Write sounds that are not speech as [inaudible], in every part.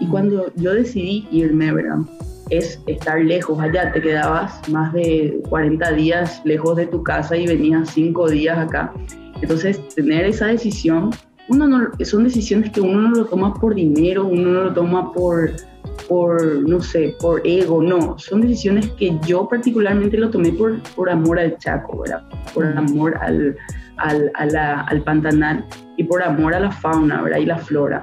Y cuando yo decidí irme, ¿verdad? Es estar lejos, allá te quedabas más de 40 días lejos de tu casa y venías 5 días acá. Entonces, tener esa decisión, uno no, son decisiones que uno no lo toma por dinero, uno no lo toma por, por, no sé, por ego, no, son decisiones que yo particularmente lo tomé por, por amor al Chaco, ¿verdad? Por amor al, al, al Pantanal y por amor a la fauna, ¿verdad? Y la flora.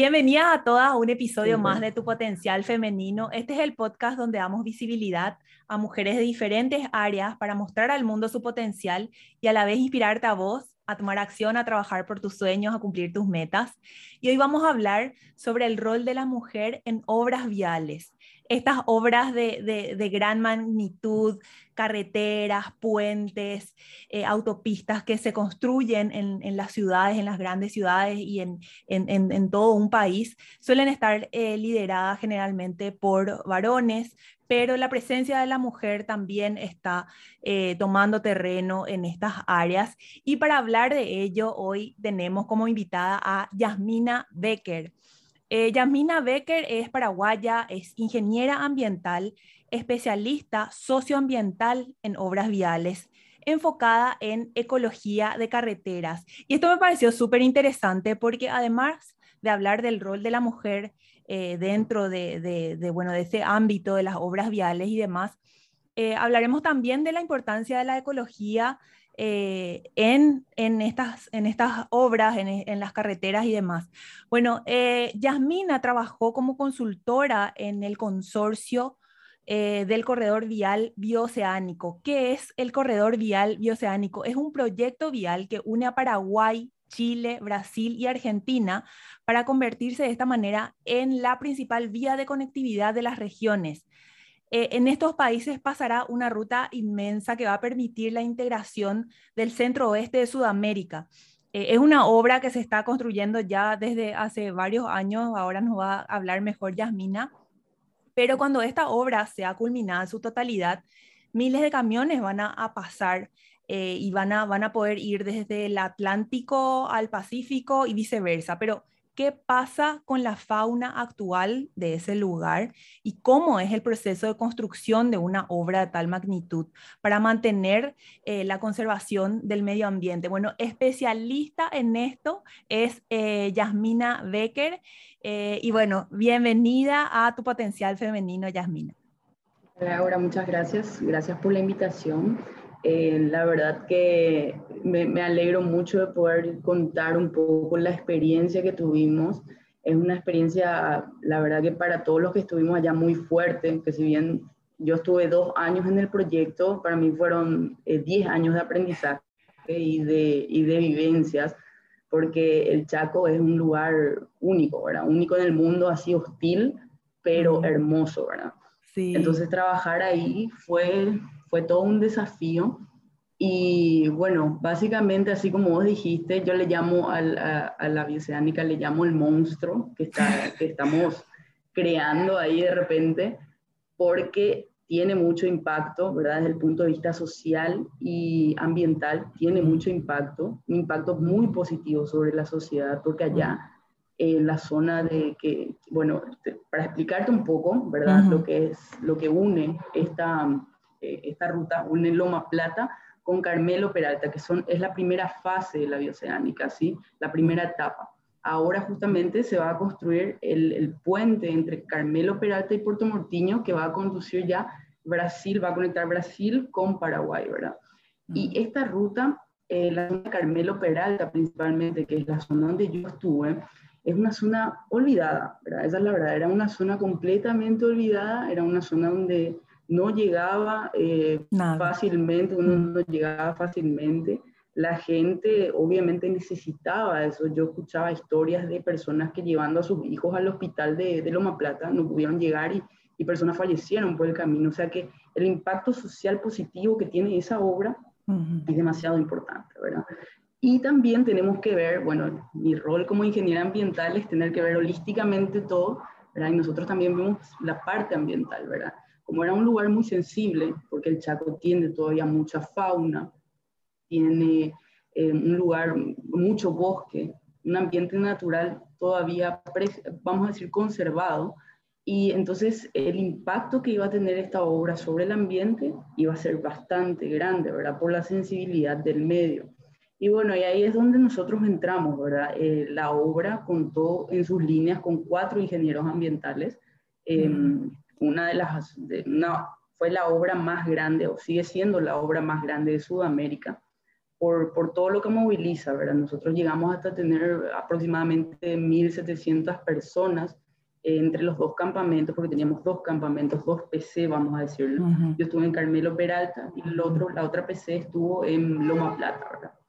Bienvenida a todas a un episodio más de Tu Potencial Femenino. Este es el podcast donde damos visibilidad a mujeres de diferentes áreas para mostrar al mundo su potencial y a la vez inspirarte a vos a tomar acción, a trabajar por tus sueños, a cumplir tus metas. Y hoy vamos a hablar sobre el rol de la mujer en obras viales estas obras de, gran magnitud, carreteras, puentes, eh, autopistas que se construyen en, las ciudades, en las grandes ciudades y en, todo un país, suelen estar eh, lideradas generalmente por varones, pero la presencia de la mujer también está eh, tomando terreno en estas áreas. Y para hablar de ello, hoy tenemos como invitada a Yasmina Becker. Eh, Yasmina Becker es paraguaya, es ingeniera ambiental, especialista socioambiental en obras viales, enfocada en ecología de carreteras. Y esto me pareció súper interesante porque además de hablar del rol de la mujer eh, dentro de, bueno, de ese ámbito de las obras viales y demás, eh, hablaremos también de la importancia de la ecología eh, en, estas, obras, en, en las carreteras y demás. Bueno, eh, Yasmina trabajó como consultora en el consorcio eh, del corredor vial bioceánico. ¿Qué es el corredor vial bioceánico? Es un proyecto vial que une a Paraguay, Chile, Brasil y Argentina para convertirse de esta manera en la principal vía de conectividad de las regiones. Eh, en estos países pasará una ruta inmensa que va a permitir la integración del centro oeste de Sudamérica. Eh, es una obra que se está construyendo ya desde hace varios años, ahora nos va a hablar mejor Yasmina, pero cuando esta obra sea culminada en su totalidad, miles de camiones van a, pasar eh, y van a, van a poder ir desde el Atlántico al Pacífico y viceversa, pero qué pasa con la fauna actual de ese lugar y cómo es el proceso de construcción de una obra de tal magnitud para mantener eh, la conservación del medio ambiente. Bueno, especialista en esto es eh, Yasmina Becker. Eh, y bueno, bienvenida a tu potencial femenino, Yasmina. Laura, muchas gracias. Gracias por la invitación. Eh, la verdad que me, alegro mucho de poder contar un poco la experiencia que tuvimos. Es una experiencia, la verdad que para todos los que estuvimos allá muy fuerte, que si bien yo estuve dos años en el proyecto, para mí fueron eh, diez años de aprendizaje y de, y de vivencias, porque el Chaco es un lugar único, ¿verdad? Único en el mundo, así hostil, pero hermoso, ¿verdad? Sí. Entonces trabajar ahí fue fue todo un desafío. Y bueno, básicamente, así como vos dijiste, yo le llamo a, la bioceánica, le llamo el monstruo que, está, [laughs] que estamos creando ahí de repente, porque tiene mucho impacto, ¿verdad? Desde el punto de vista social y ambiental, tiene mucho impacto, un impacto muy positivo sobre la sociedad, porque allá en la zona de que, bueno, para explicarte un poco, ¿verdad? Lo que es, lo que une esta, eh, esta ruta une Loma Plata con Carmelo Peralta, que son, es la primera fase de la bioceánica, ¿sí? la primera etapa. Ahora justamente se va a construir el, el puente entre Carmelo Peralta y Puerto Mortiño, que va a conducir ya Brasil, va a conectar Brasil con Paraguay, ¿verdad? Y esta ruta, eh, la zona Carmelo Peralta principalmente, que es la zona donde yo estuve, es una zona olvidada, ¿verdad? Esa es la verdad, era una zona completamente olvidada, era una zona donde no llegaba eh, fácilmente, uno mm. no llegaba fácilmente. la gente obviamente necesitaba eso. Yo escuchaba historias de personas que llevando a sus hijos al hospital de, de Loma Plata no pudieron llegar y, y, personas fallecieron por el camino. O sea que el impacto social positivo que tiene esa obra es demasiado importante, ¿verdad? Y también tenemos que ver, bueno, mi rol como ingeniera ambiental es tener que ver holísticamente todo, ¿verdad? Y nosotros también vemos la parte ambiental, ¿verdad? Como era un lugar muy sensible, porque el Chaco tiene todavía mucha fauna, tiene eh, un lugar, mucho bosque, un ambiente natural todavía, vamos a decir, conservado. Y entonces el impacto que iba a tener esta obra sobre el ambiente iba a ser bastante grande, ¿verdad? Por la sensibilidad del medio. Y bueno, y ahí es donde nosotros entramos, ¿verdad? Eh, la obra contó en sus líneas con cuatro ingenieros ambientales. Em, una de las, no, fue la obra más grande, o sigue siendo la obra más grande de Sudamérica por, por, todo lo que moviliza, ¿verdad? Nosotros llegamos hasta tener aproximadamente 1.700 personas entre los dos campamentos, porque teníamos dos campamentos, dos PC, vamos a decirlo. Yo estuve en Carmelo Peralta y el otro, la otra PC estuvo en Loma Plata, ¿verdad?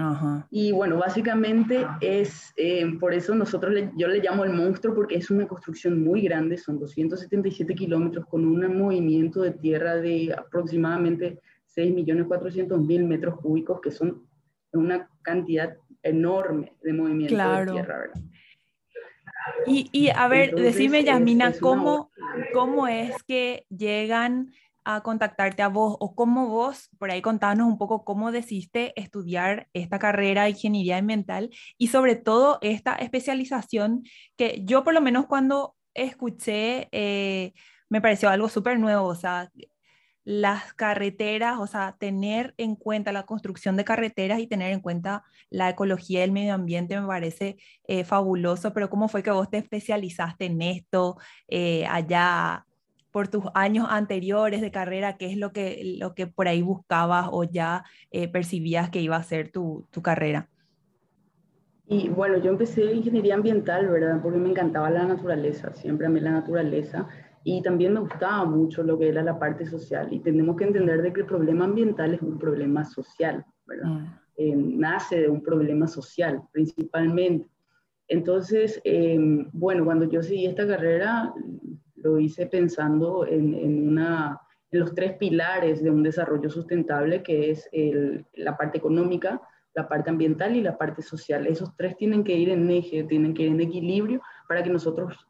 Ajá. Y bueno, básicamente es, eh, por eso nosotros yo le llamo el monstruo porque es una construcción muy grande, son 277 kilómetros con un movimiento de tierra de aproximadamente 6.400.000 metros cúbicos, que son una cantidad enorme de movimiento de tierra, ¿verdad? Y, y a ver, decime, Yasmina, ¿cómo, ¿cómo es que llegan a contactarte a vos o cómo vos, por ahí contanos un poco cómo decidiste estudiar esta carrera de ingeniería ambiental y sobre todo esta especialización que yo por lo menos cuando escuché eh, me pareció algo súper nuevo, o sea, las carreteras, o sea, tener en cuenta la construcción de carreteras y tener en cuenta la ecología del medio ambiente me parece eh, fabuloso, pero ¿cómo fue que vos te especializaste en esto eh, allá por tus años anteriores de carrera? ¿Qué es lo que, lo que por ahí buscabas o ya eh, percibías que iba a ser tu, tu carrera? Y bueno, yo empecé ingeniería ambiental, ¿verdad? Porque me encantaba la naturaleza, siempre a mí la naturaleza y también me gustaba mucho lo que era la parte social. Y tenemos que entender de que el problema ambiental es un problema social, ¿verdad? Mm. Eh, nace de un problema social, principalmente. Entonces, em, bueno, cuando yo seguí esta carrera, lo hice pensando en, en, una, en los tres pilares de un desarrollo sustentable, que es el, la parte económica, la parte ambiental y la parte social. Esos tres tienen que ir en eje, tienen que ir en equilibrio para que nosotros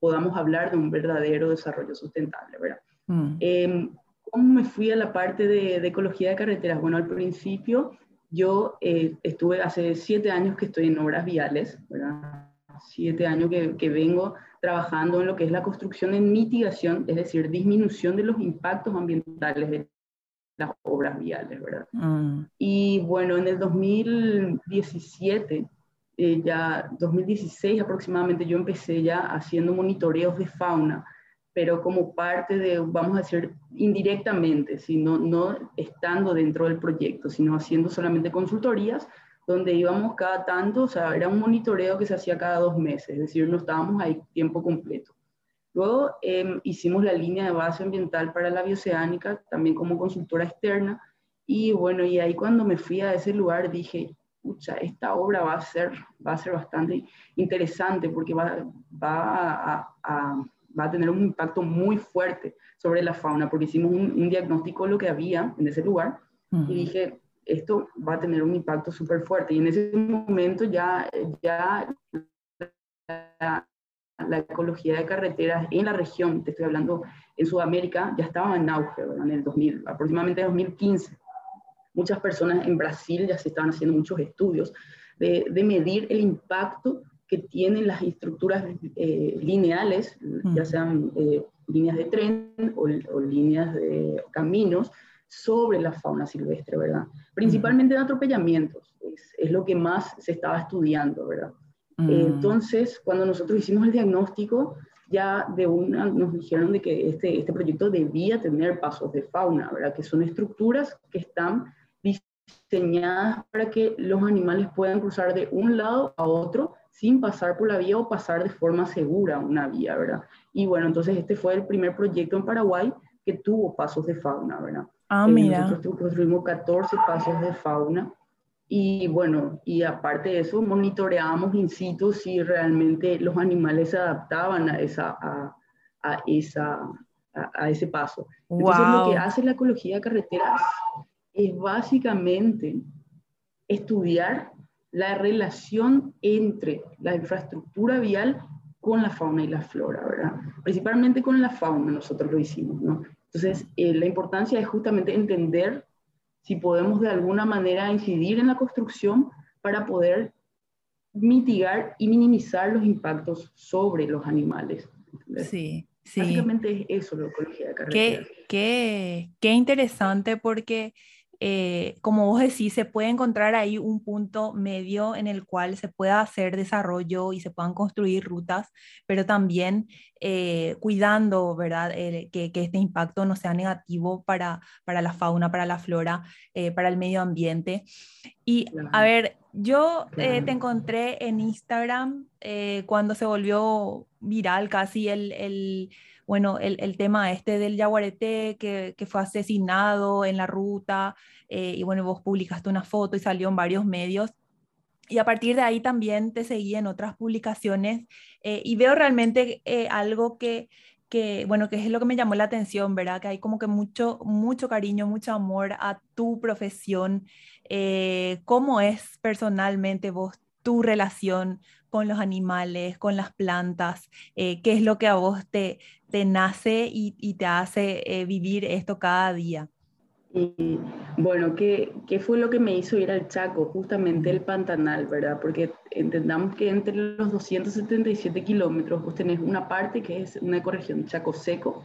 podamos hablar de un verdadero desarrollo sustentable, ¿verdad? Mm. Em, ¿Cómo me fui a la parte de, ecología de carreteras? Bueno, al principio yo eh, estuve hace siete años que estoy en obras viales, ¿verdad? Siete años que, que, vengo trabajando en lo que es la construcción en mitigación, es decir, disminución de los impactos ambientales de las obras viales, ¿verdad? Mm. Y bueno, en el 2017 eh, ya 2016 aproximadamente yo empecé ya haciendo monitoreos de fauna, pero como parte de, vamos a decir, indirectamente, sino no estando dentro del proyecto, sino haciendo solamente consultorías donde íbamos cada tanto, o sea, era un monitoreo que se hacía cada dos meses, es decir, no estábamos ahí tiempo completo. Luego em, hicimos la línea de base ambiental para la bioceánica, también como consultora externa, y bueno, y ahí cuando me fui a ese lugar dije, esta obra va a ser, va a ser bastante interesante porque va, va, a, va a tener un impacto muy fuerte sobre la fauna, porque hicimos un, diagnóstico de lo que había en ese lugar y dije, esto va a tener un impacto súper fuerte. Y en ese momento ya, ya la, la, ecología de carreteras en la región, te estoy hablando en Sudamérica, ya estaba en auge, en el 2000, aproximadamente 2015 muchas personas en Brasil ya se estaban haciendo muchos estudios de, medir el impacto que tienen las estructuras eh, lineales, ya mm. sean eh, líneas de tren o, líneas de caminos, sobre la fauna silvestre, ¿verdad? Principalmente en atropellamientos, es, lo que más se estaba estudiando, ¿verdad? Mm. entonces, cuando nosotros hicimos el diagnóstico, ya de una nos dijeron de que este, este proyecto debía tener pasos de fauna, ¿verdad? Que son estructuras que están diseñadas para que los animales puedan cruzar de un lado a otro sin pasar por la vía o pasar de forma segura una vía, ¿verdad? Y bueno, entonces este fue el primer proyecto en Paraguay que tuvo pasos de fauna, ¿verdad? Ah, eh, mira. Nosotros construimos 14 pasos de fauna Y bueno, y aparte de eso, monitoreábamos in situ si realmente los animales se adaptaban a, esa, a, a esa, a, ese paso. Entonces, lo que hace la ecología de carreteras es básicamente estudiar la relación entre la infraestructura vial con la fauna y la flora, ¿verdad? Principalmente con la fauna nosotros lo hicimos, ¿no? Entonces, eh, la importancia es justamente entender si podemos de alguna manera incidir en la construcción para poder mitigar y minimizar los impactos sobre los animales. Sí, sí. Básicamente es eso la ecología de carretera. Qué, qué, qué interesante porque eh, como vos decís, se puede encontrar ahí un punto medio en el cual se pueda hacer desarrollo y se puedan construir rutas, pero también eh, cuidando, ¿verdad? que, que, este impacto no sea negativo para, para la fauna, para la flora, eh, para el medio ambiente. Y a ver, yo te encontré en Instagram cuando se volvió viral casi el, el bueno, el, tema este del yaguareté que, fue asesinado en la ruta, eh, y bueno, vos publicaste una foto y salió en varios medios. Y a partir de ahí también te seguí en otras publicaciones eh, y veo realmente eh, algo que, que, bueno, que es lo que me llamó la atención, ¿verdad? Que hay como que mucho, mucho cariño, mucho amor a tu profesión. ¿Cómo es personalmente vos tu relación con los animales, con las plantas, qué es lo que a vos te, te nace y, te hace eh, vivir esto cada día? Y bueno, ¿qué, ¿qué, fue lo que me hizo ir al Chaco? Justamente el Pantanal, ¿verdad? Porque entendamos que entre los 277 kilómetros vos tenés una parte que es una ecorregión Chaco seco,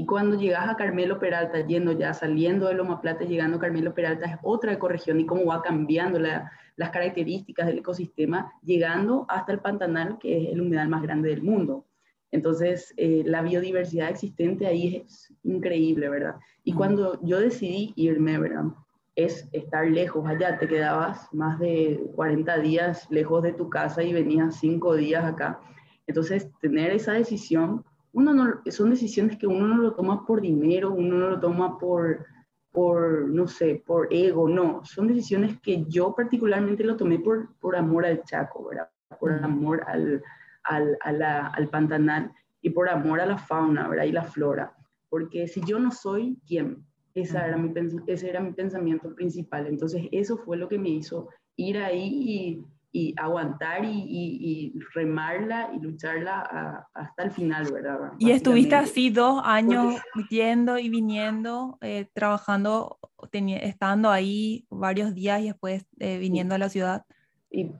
y cuando llegas a Carmelo Peralta, yendo ya, saliendo de Loma Plata, llegando a Carmelo Peralta, es otra ecorregión y cómo va cambiando las características del ecosistema, llegando hasta el Pantanal, que es el humedal más grande del mundo. Entonces, eh, la biodiversidad existente ahí es increíble, ¿verdad? Y cuando yo decidí irme, ¿verdad? Es estar lejos allá, te quedabas más de 40 días lejos de tu casa y venías 5 días acá. Entonces, tener esa decisión, uno no, son decisiones que uno no lo toma por dinero, uno no lo toma por, por, no sé, por ego, no, son decisiones que yo particularmente lo tomé por, por amor al Chaco, ¿verdad? Por amor al, al, al Pantanal y por amor a la fauna ¿verdad? y la flora. Porque si yo no soy, ¿quién? Esa era mi, ese era mi pensamiento principal. Entonces eso fue lo que me hizo ir ahí y, y aguantar y, y, remarla y lucharla hasta el final, ¿verdad? Y estuviste así dos años yendo y viniendo, eh, trabajando, estando ahí varios días y después eh, viniendo a la ciudad. Y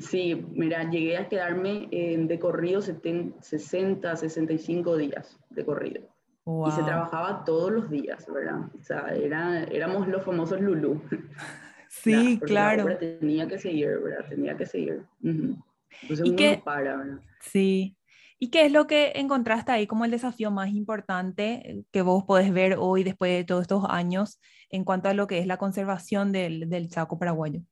Sí, mira, llegué a quedarme de corrido 60, 65 días de corrido. Y se trabajaba todos los días, ¿verdad? O sea, era, éramos los famosos Lulú. Sí, claro. tenía que seguir, ¿verdad? Tenía que seguir. Entonces ¿Y uno qué? para, ¿verdad? Sí. ¿Y qué es lo que encontraste ahí como el desafío más importante que vos podés ver hoy después de todos estos años en cuanto a lo que es la conservación del, del Chaco paraguayo?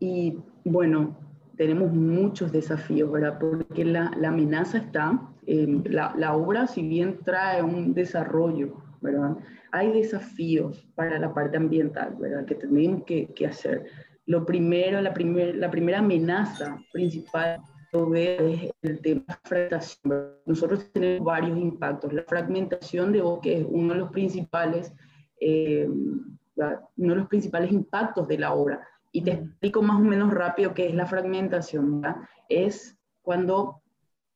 Y bueno, tenemos muchos desafíos, ¿verdad? Porque la, la amenaza está, la, la, obra si bien trae un desarrollo, ¿verdad? Hay desafíos para la parte ambiental, ¿verdad? Que tenemos que, que hacer. Lo primero, la, primer, la primera amenaza principal es el tema de la fragmentación. Nosotros tenemos varios impactos. La fragmentación de bosque es uno de los principales, eh, uno de los principales impactos de la obra y te explico más o menos rápido qué es la fragmentación. ¿verdad? Es cuando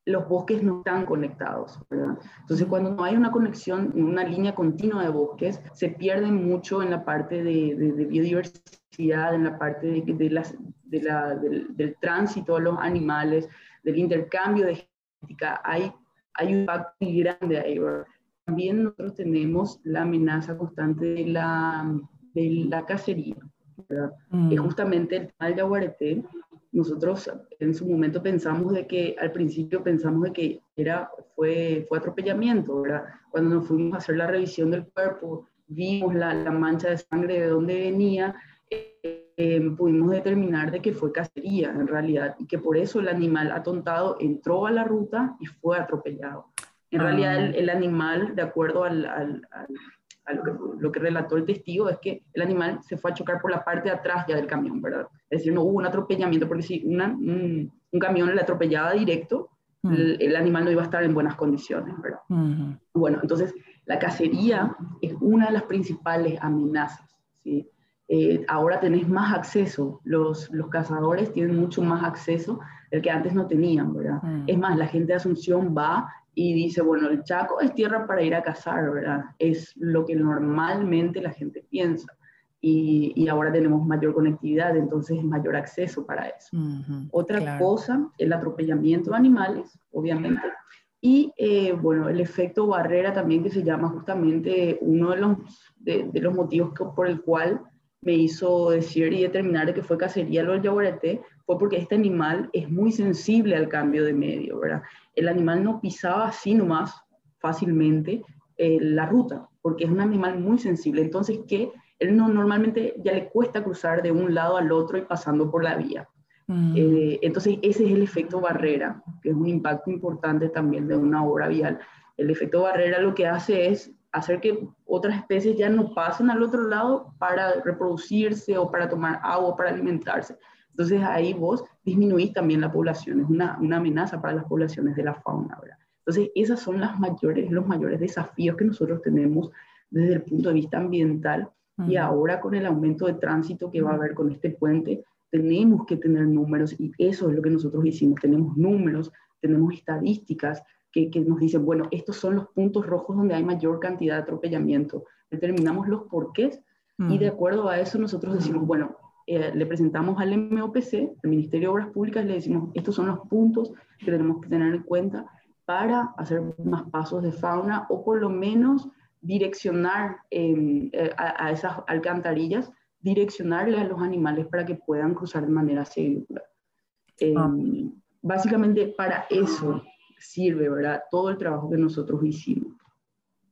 los bosques no están conectados. ¿verdad? Entonces, cuando no hay una conexión, una línea continua de bosques, se pierden mucho en la parte de, de, biodiversidad, en la parte de, de las, la, del, del, tránsito de los animales, del intercambio de genética. Hay, hay un impacto muy grande ahí. ¿verdad? También nosotros tenemos la amenaza constante de la, de la cacería. Mm. justamente el tema del yaguareté, nosotros en su momento pensamos de que, al principio pensamos de que era, fue, fue atropellamiento, ¿verdad? Cuando nos fuimos a hacer la revisión del cuerpo, vimos la, la mancha de sangre de dónde venía, eh, em, pudimos determinar de que fue cacería en realidad y que por eso el animal atontado entró a la ruta y fue atropellado. En realidad ah. el, el, animal, de acuerdo al, al lo que, lo que relató el testigo es que el animal se fue a chocar por la parte de atrás ya del camión, ¿verdad? Es decir, no hubo un atropellamiento, porque si una, un, camión le atropellaba directo, mm. el, animal no iba a estar en buenas condiciones, ¿verdad? Bueno, entonces la cacería es una de las principales amenazas, ¿sí? Eh, ahora tenés más acceso, los, los cazadores tienen mucho más acceso del que antes no tenían, ¿verdad? Mm. Es más, la gente de Asunción va y dice, bueno, el Chaco es tierra para ir a cazar, ¿verdad? Es lo que normalmente la gente piensa. Y, y ahora tenemos mayor conectividad, entonces mayor acceso para eso. Otra cosa, el atropellamiento de animales, obviamente. Y eh, bueno, el efecto barrera también, que se llama justamente uno de los, de, de los motivos por el cual me hizo decir y determinar que fue cacería los yaguareté, fue porque este animal es muy sensible al cambio de medio, ¿verdad? El animal no pisaba así nomás fácilmente eh, la ruta, porque es un animal muy sensible. Entonces, que él no normalmente ya le cuesta cruzar de un lado al otro y pasando por la vía. Mm. Eh, entonces, ese es el efecto barrera, que es un impacto importante también de una obra vial. El efecto barrera lo que hace es hacer que otras especies ya no pasen al otro lado para reproducirse o para tomar agua, para alimentarse. Entonces ahí vos disminuís también la población, es una, una amenaza para las poblaciones de la fauna. ¿verdad? Entonces esas son las mayores, los mayores desafíos que nosotros tenemos desde el punto de vista ambiental y ahora con el aumento de tránsito que va a haber con este puente, tenemos que tener números y eso es lo que nosotros hicimos, tenemos números, tenemos estadísticas que, nos dicen, bueno, estos son los puntos rojos donde hay mayor cantidad de atropellamiento. Determinamos los porqués y de acuerdo a eso nosotros decimos, bueno, eh, le presentamos al MOPC, el Ministerio de Obras Públicas, le decimos, estos son los puntos que tenemos que tener en cuenta para hacer más pasos de fauna o por lo menos direccionar em, eh, a, esas alcantarillas, direccionarle a los animales para que puedan cruzar de manera segura. Ah. Em, básicamente para eso sirve, ¿verdad? Todo el trabajo que nosotros hicimos.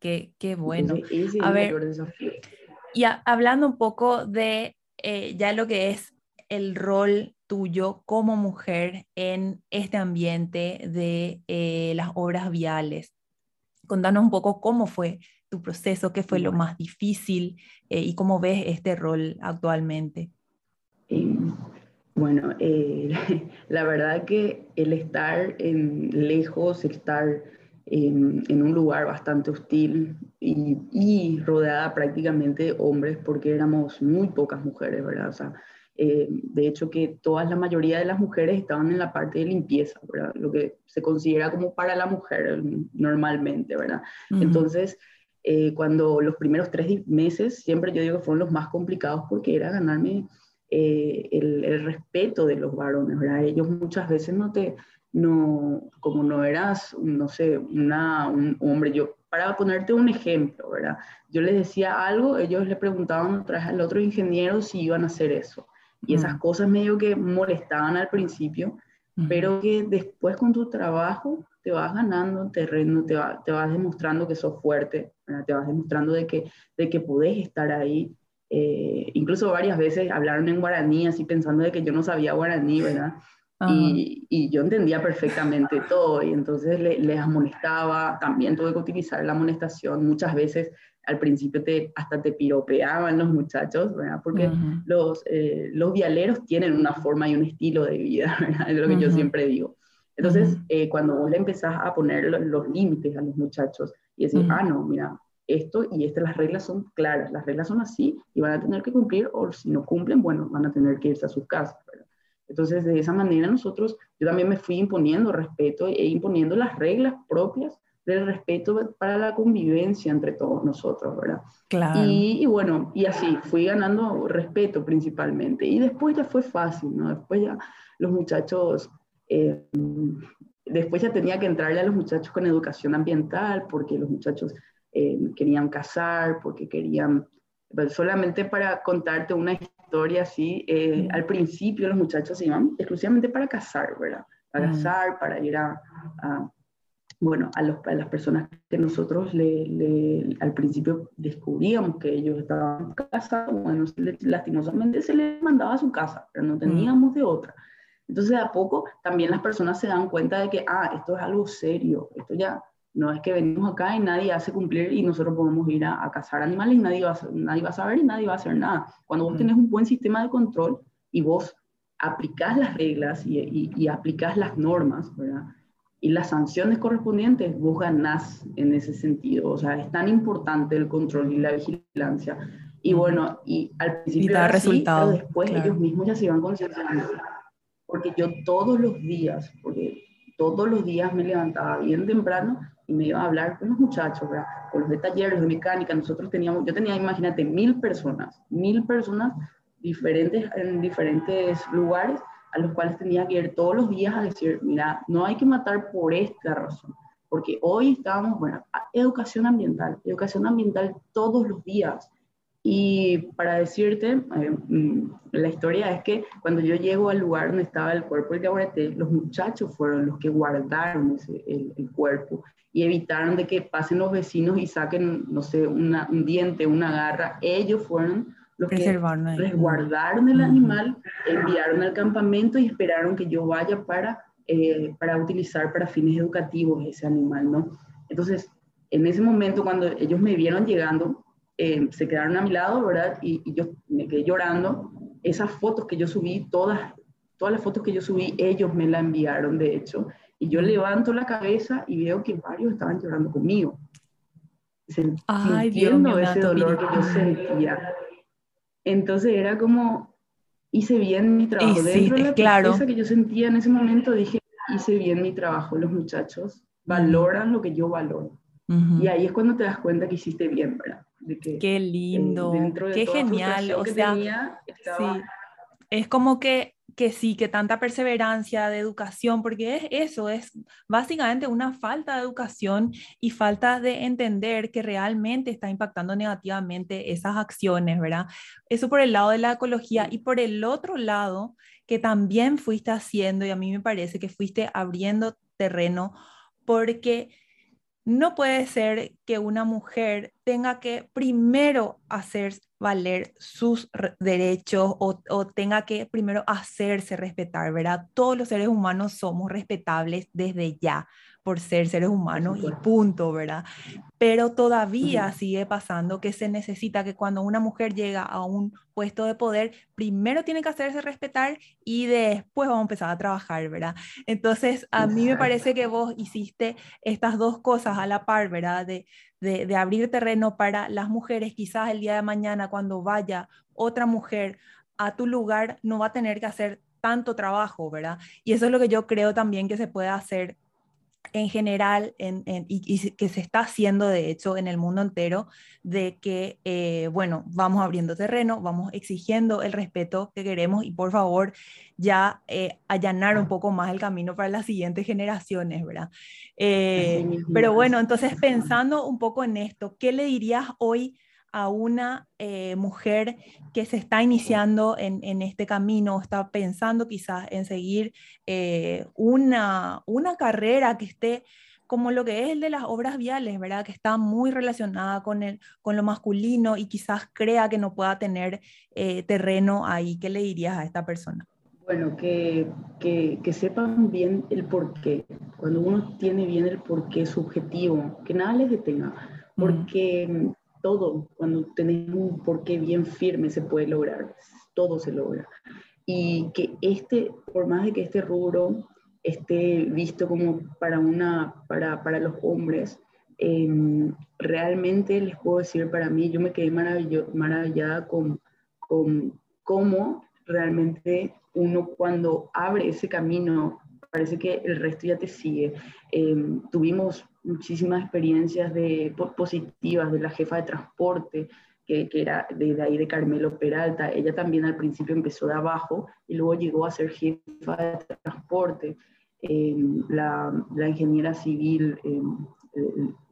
Qué, qué bueno. a ver, Y hablando un poco de eh, ya lo que es el rol tuyo como mujer en este ambiente de eh, las obras viales. Contanos un poco cómo fue tu proceso, qué fue lo más difícil eh, y cómo ves este rol actualmente. Bueno, [laughs] la verdad que el estar en, lejos, estar en, un lugar bastante hostil y, rodeada prácticamente de hombres, porque éramos muy pocas mujeres, ¿verdad? O sea, eh, de hecho que toda la mayoría de las mujeres estaban en la parte de limpieza, ¿verdad? Lo que se considera como para la mujer normalmente, ¿verdad? Entonces, eh, cuando los primeros tres meses, siempre yo digo que fueron los más complicados porque era ganarme eh, el, respeto de los varones, ¿verdad? Ellos muchas veces no te, no, como no eras, no sé, una, un hombre, yo, para ponerte un ejemplo, ¿verdad? Yo les decía algo, ellos le preguntaban otra vez al otro ingeniero si iban a hacer eso. Y esas cosas medio que molestaban al principio, pero que después con tu trabajo te vas ganando terreno, te, te vas demostrando que sos fuerte, ¿verdad? te vas demostrando de que, de que podés estar ahí eh, incluso varias veces hablaron en guaraní, así pensando de que yo no sabía guaraní, ¿verdad? Y, y, yo entendía perfectamente [laughs] todo y entonces les amonestaba, también tuve que utilizar la amonestación, muchas veces al principio te, hasta te piropeaban los muchachos, ¿verdad? Porque los, eh, los vialeros tienen una forma y un estilo de vida, [laughs] ¿verdad? Es lo que yo siempre digo. Entonces, eh, cuando vos le empezás a poner los, los límites a los muchachos y decir, ah, no, mira, esto y estas las reglas son claras, las reglas son así y van a tener que cumplir o si no cumplen, bueno, van a tener que irse a sus casas. Entonces, de esa manera nosotros, yo también me fui imponiendo respeto e imponiendo las reglas propias del respeto para la convivencia entre todos nosotros, ¿verdad? Claro. Y, bueno, y así, fui ganando respeto principalmente. Y después ya fue fácil, ¿no? Después ya los muchachos, eh, después ya tenía que entrarle a los muchachos con educación ambiental, porque los muchachos eh, querían casar, porque querían, pues, solamente para contarte una historia así, eh, al principio los muchachos se iban exclusivamente para casar, ¿verdad? Para casar, para ir a, bueno, a, los, a, las personas que nosotros le, al principio descubríamos que ellos estaban casados, bueno, lastimosamente se les mandaba a su casa, pero no teníamos de otra. Entonces, a poco también las personas se dan cuenta de que, ah, esto es algo serio, esto ya No es que venimos acá y nadie hace cumplir y nosotros podemos ir a, cazar animales y nadie va, a, nadie va a saber y nadie va a hacer nada. Cuando vos mm. tenés un buen sistema de control y vos aplicás las reglas y, y, y aplicás las normas, ¿verdad? Y las sanciones correspondientes, vos ganás en ese sentido. O sea, es tan importante el control y la vigilancia. Y bueno, y al principio y da resultado, pero después ellos mismos ya se iban concienciando. Porque yo todos los días, porque todos los días me levantaba bien temprano y me iba a hablar con los muchachos, ¿verdad? con los de talleres de mecánica. Nosotros teníamos, yo tenía, imagínate, mil personas, mil personas diferentes en diferentes lugares a los cuales tenía que ir todos los días a decir, mira, no hay que matar por esta razón, porque hoy estábamos, bueno, educación ambiental, educación ambiental todos los días. Y para decirte, eh, mm, la historia es que cuando yo llego al lugar donde estaba el cuerpo del cabarete, los muchachos fueron los que guardaron ese, el, el, cuerpo y evitaron de que pasen los vecinos y saquen, no sé, una, un diente, una garra. Ellos fueron los que resguardaron el animal, enviaron al campamento y esperaron que yo vaya para, eh, para utilizar para fines educativos ese animal, ¿no? Entonces, en ese momento, cuando ellos me vieron llegando, eh, se quedaron a mi lado, ¿verdad? Y, yo me quedé llorando. Esas fotos que yo subí, todas, todas las fotos que yo subí, ellos me la enviaron, de hecho. Y yo levanto la cabeza y veo que varios estaban llorando conmigo. Ay, Dios mío, ese dolor que yo sentía. Entonces era como, hice bien mi trabajo. Dentro de la claro. que yo sentía en ese momento, dije, hice bien mi trabajo. Los muchachos valoran lo que yo valoro. Y ahí es cuando te das cuenta que hiciste bien, ¿verdad? De que, Qué lindo, qué genial. O sea, sí. es como que que sí, que tanta perseverancia de educación, porque es eso, es básicamente una falta de educación y falta de entender que realmente está impactando negativamente esas acciones, ¿verdad? Eso por el lado de la ecología y por el otro lado, que también fuiste haciendo, y a mí me parece que fuiste abriendo terreno, porque no puede ser que una mujer tenga que primero hacer valer sus derechos o, tenga que primero hacerse respetar, ¿verdad? Todos los seres humanos somos respetables desde ya por ser seres humanos y punto, ¿verdad? Pero todavía sigue pasando que se necesita que cuando una mujer llega a un puesto de poder, primero tiene que hacerse respetar y después vamos a empezar a trabajar, ¿verdad? Entonces, a mí me parece que vos hiciste estas dos cosas a la par, ¿verdad? De, de, de abrir terreno para las mujeres, quizás el día de mañana cuando vaya otra mujer a tu lugar, no va a tener que hacer tanto trabajo, ¿verdad? Y eso es lo que yo creo también que se puede hacer en general y, que se está haciendo de hecho en el mundo entero, de que, eh, bueno, vamos abriendo terreno, vamos exigiendo el respeto que queremos y por favor ya eh, allanar un poco más el camino para las siguientes generaciones, ¿verdad? Eh, pero bueno, entonces pensando un poco en esto, ¿qué le dirías hoy a una eh, mujer que se está iniciando en, en, este camino, está pensando quizás en seguir eh, una, una carrera que esté como lo que es el de las obras viales, ¿verdad? Que está muy relacionada con, el, con lo masculino y quizás crea que no pueda tener eh, terreno ahí. ¿Qué le dirías a esta persona? Bueno, que, que, que, sepan bien el porqué. Cuando uno tiene bien el porqué, su objetivo, que nada les detenga. Porque todo, cuando tenemos un porqué bien firme, se puede lograr, todo se logra. Y que este, por más de que este rubro esté visto como para, una, para, para los hombres, em, realmente les puedo decir para mí, yo me quedé maravillada con, con cómo realmente uno cuando abre ese camino, parece que el resto ya te sigue. Em, tuvimos muchísimas experiencias de, positivas de la jefa de transporte, que, que, era de, ahí de Carmelo Peralta. Ella también al principio empezó de abajo y luego llegó a ser jefa de transporte. Em, la, la, ingeniera civil eh,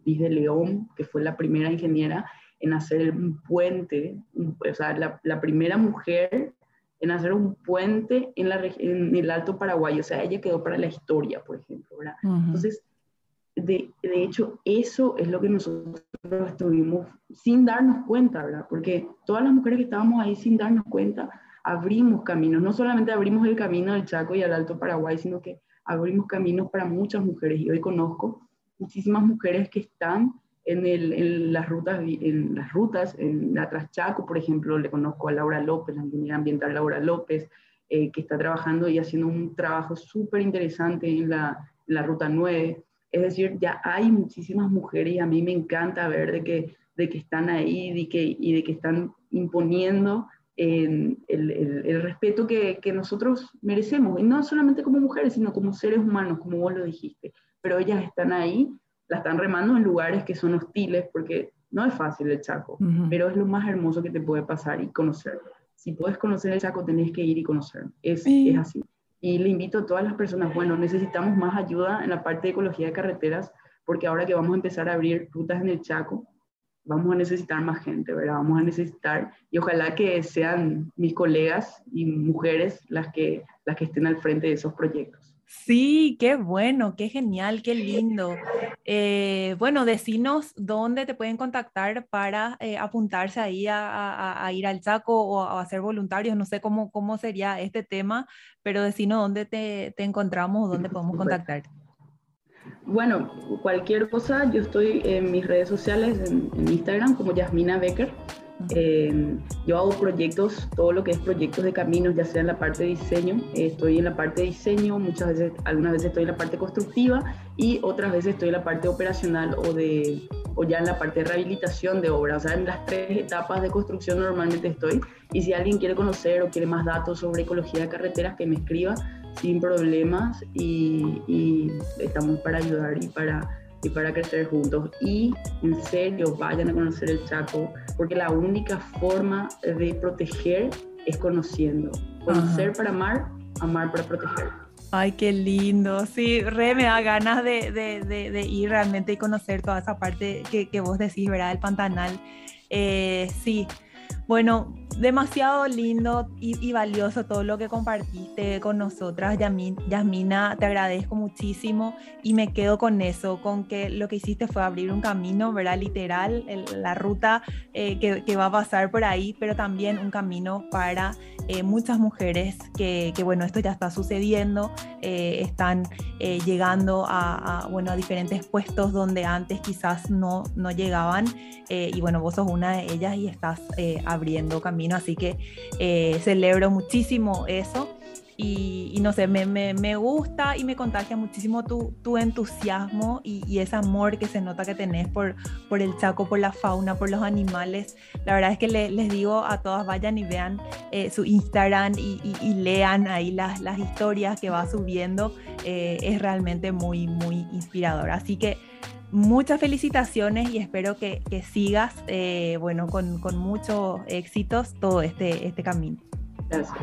Liz de León, que fue la primera ingeniera en hacer un puente, o sea, la, la, primera mujer en hacer un puente en, la, en el Alto Paraguay. O sea, ella quedó para la historia, por ejemplo. ¿verdad? Entonces, de, hecho, eso es lo que nosotros estuvimos sin darnos cuenta, ¿verdad? Porque todas las mujeres que estábamos ahí sin darnos cuenta, abrimos caminos. No solamente abrimos el camino al Chaco y al Alto Paraguay, sino que abrimos caminos para muchas mujeres. Y hoy conozco muchísimas mujeres que están en, en, las rutas, en las rutas, en la Traschaco, por ejemplo, le conozco a Laura López, la ingeniera ambiental Laura López, eh, que está trabajando y haciendo un trabajo súper interesante en la, la, Ruta 9. Es decir, ya hay muchísimas mujeres y a mí me encanta ver de que, de que están ahí de que, y de que están imponiendo el, el, el, respeto que, que, nosotros merecemos, y no solamente como mujeres, sino como seres humanos, como vos lo dijiste, pero ellas están ahí, la están remando en lugares que son hostiles, porque no es fácil el Chaco, pero es lo más hermoso que te puede pasar y conocerlo si puedes conocer el Chaco, tenés que ir y conocerlo. Es, es así. Y le invito a todas las personas, bueno, necesitamos más ayuda en la parte de ecología de carreteras, porque ahora que vamos a empezar a abrir rutas en el Chaco, vamos a necesitar más gente, ¿verdad? Vamos a necesitar, y ojalá que sean mis colegas y mujeres las que, las que estén al frente de esos proyectos. Sí, qué bueno, qué genial, qué lindo. Eh, bueno, decinos dónde te pueden contactar para eh, apuntarse ahí a, ir al Chaco o a, ser voluntarios. No sé cómo, cómo sería este tema, pero decinos dónde te, encontramos o dónde podemos contactar. Bueno, cualquier cosa, yo estoy en mis redes sociales, en, en Instagram como Yasmina Becker. Eh, yo hago proyectos, todo lo que es proyectos de caminos, ya sea en la parte de diseño, estoy en la parte de diseño, muchas veces, algunas veces estoy en la parte constructiva y otras veces estoy en la parte operacional o, de, o ya en la parte de rehabilitación de obras. O sea, en las tres etapas de construcción normalmente estoy. Y si alguien quiere conocer o quiere más datos sobre ecología de carreteras, que me escriba sin problemas y, y estamos para ayudar y para y para crecer juntos. Y en serio, vayan a conocer el Chaco, porque la única forma de proteger es conociendo. Conocer para amar, amar para proteger. Ay, qué lindo. Sí, re me da ganas de, de, de, ir realmente y conocer toda esa parte que, que vos decís, ¿verdad? El Pantanal. Eh, sí, bueno, demasiado lindo y, valioso todo lo que compartiste con nosotras, Yasmina. Te agradezco muchísimo y me quedo con eso, con que lo que hiciste fue abrir un camino, ¿verdad? Literal, la ruta eh, que, va a pasar por ahí, pero también un camino para eh, muchas mujeres que, bueno, esto ya está sucediendo, eh, están llegando a, bueno, a diferentes puestos donde antes quizás no, no llegaban. y bueno, vos sos una de ellas y estás abriendo camino, así que eh, celebro muchísimo eso. Y, no sé, me, me, gusta y me contagia muchísimo tu, tu entusiasmo y, ese amor que se nota que tenés por, por el Chaco, por la fauna, por los animales. La verdad es que les digo a todas, vayan y vean eh, su Instagram y, lean ahí las, las, historias que va subiendo. Eh, es realmente muy, muy inspirador. Así que muchas felicitaciones y espero que, sigas, eh, bueno, con, muchos éxitos todo este, este camino. Gracias.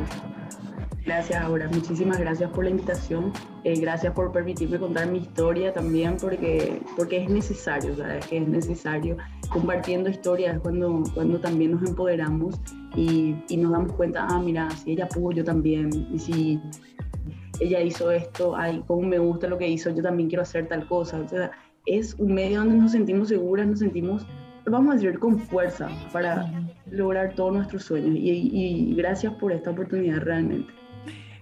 Gracias, Aura. Muchísimas gracias por la invitación. Eh, gracias por permitirme contar mi historia también, porque, porque es necesario, ¿sabes? Que es necesario. Compartiendo historias cuando, cuando también nos empoderamos y, y, nos damos cuenta, ah, mira, si ella pudo, yo también. Y si ella hizo esto, ay, cómo me gusta lo que hizo, yo también quiero hacer tal cosa. O sea, es un medio donde nos sentimos seguras, nos sentimos, vamos a decir, con fuerza para lograr todos nuestros sueños. Y, gracias por esta oportunidad realmente.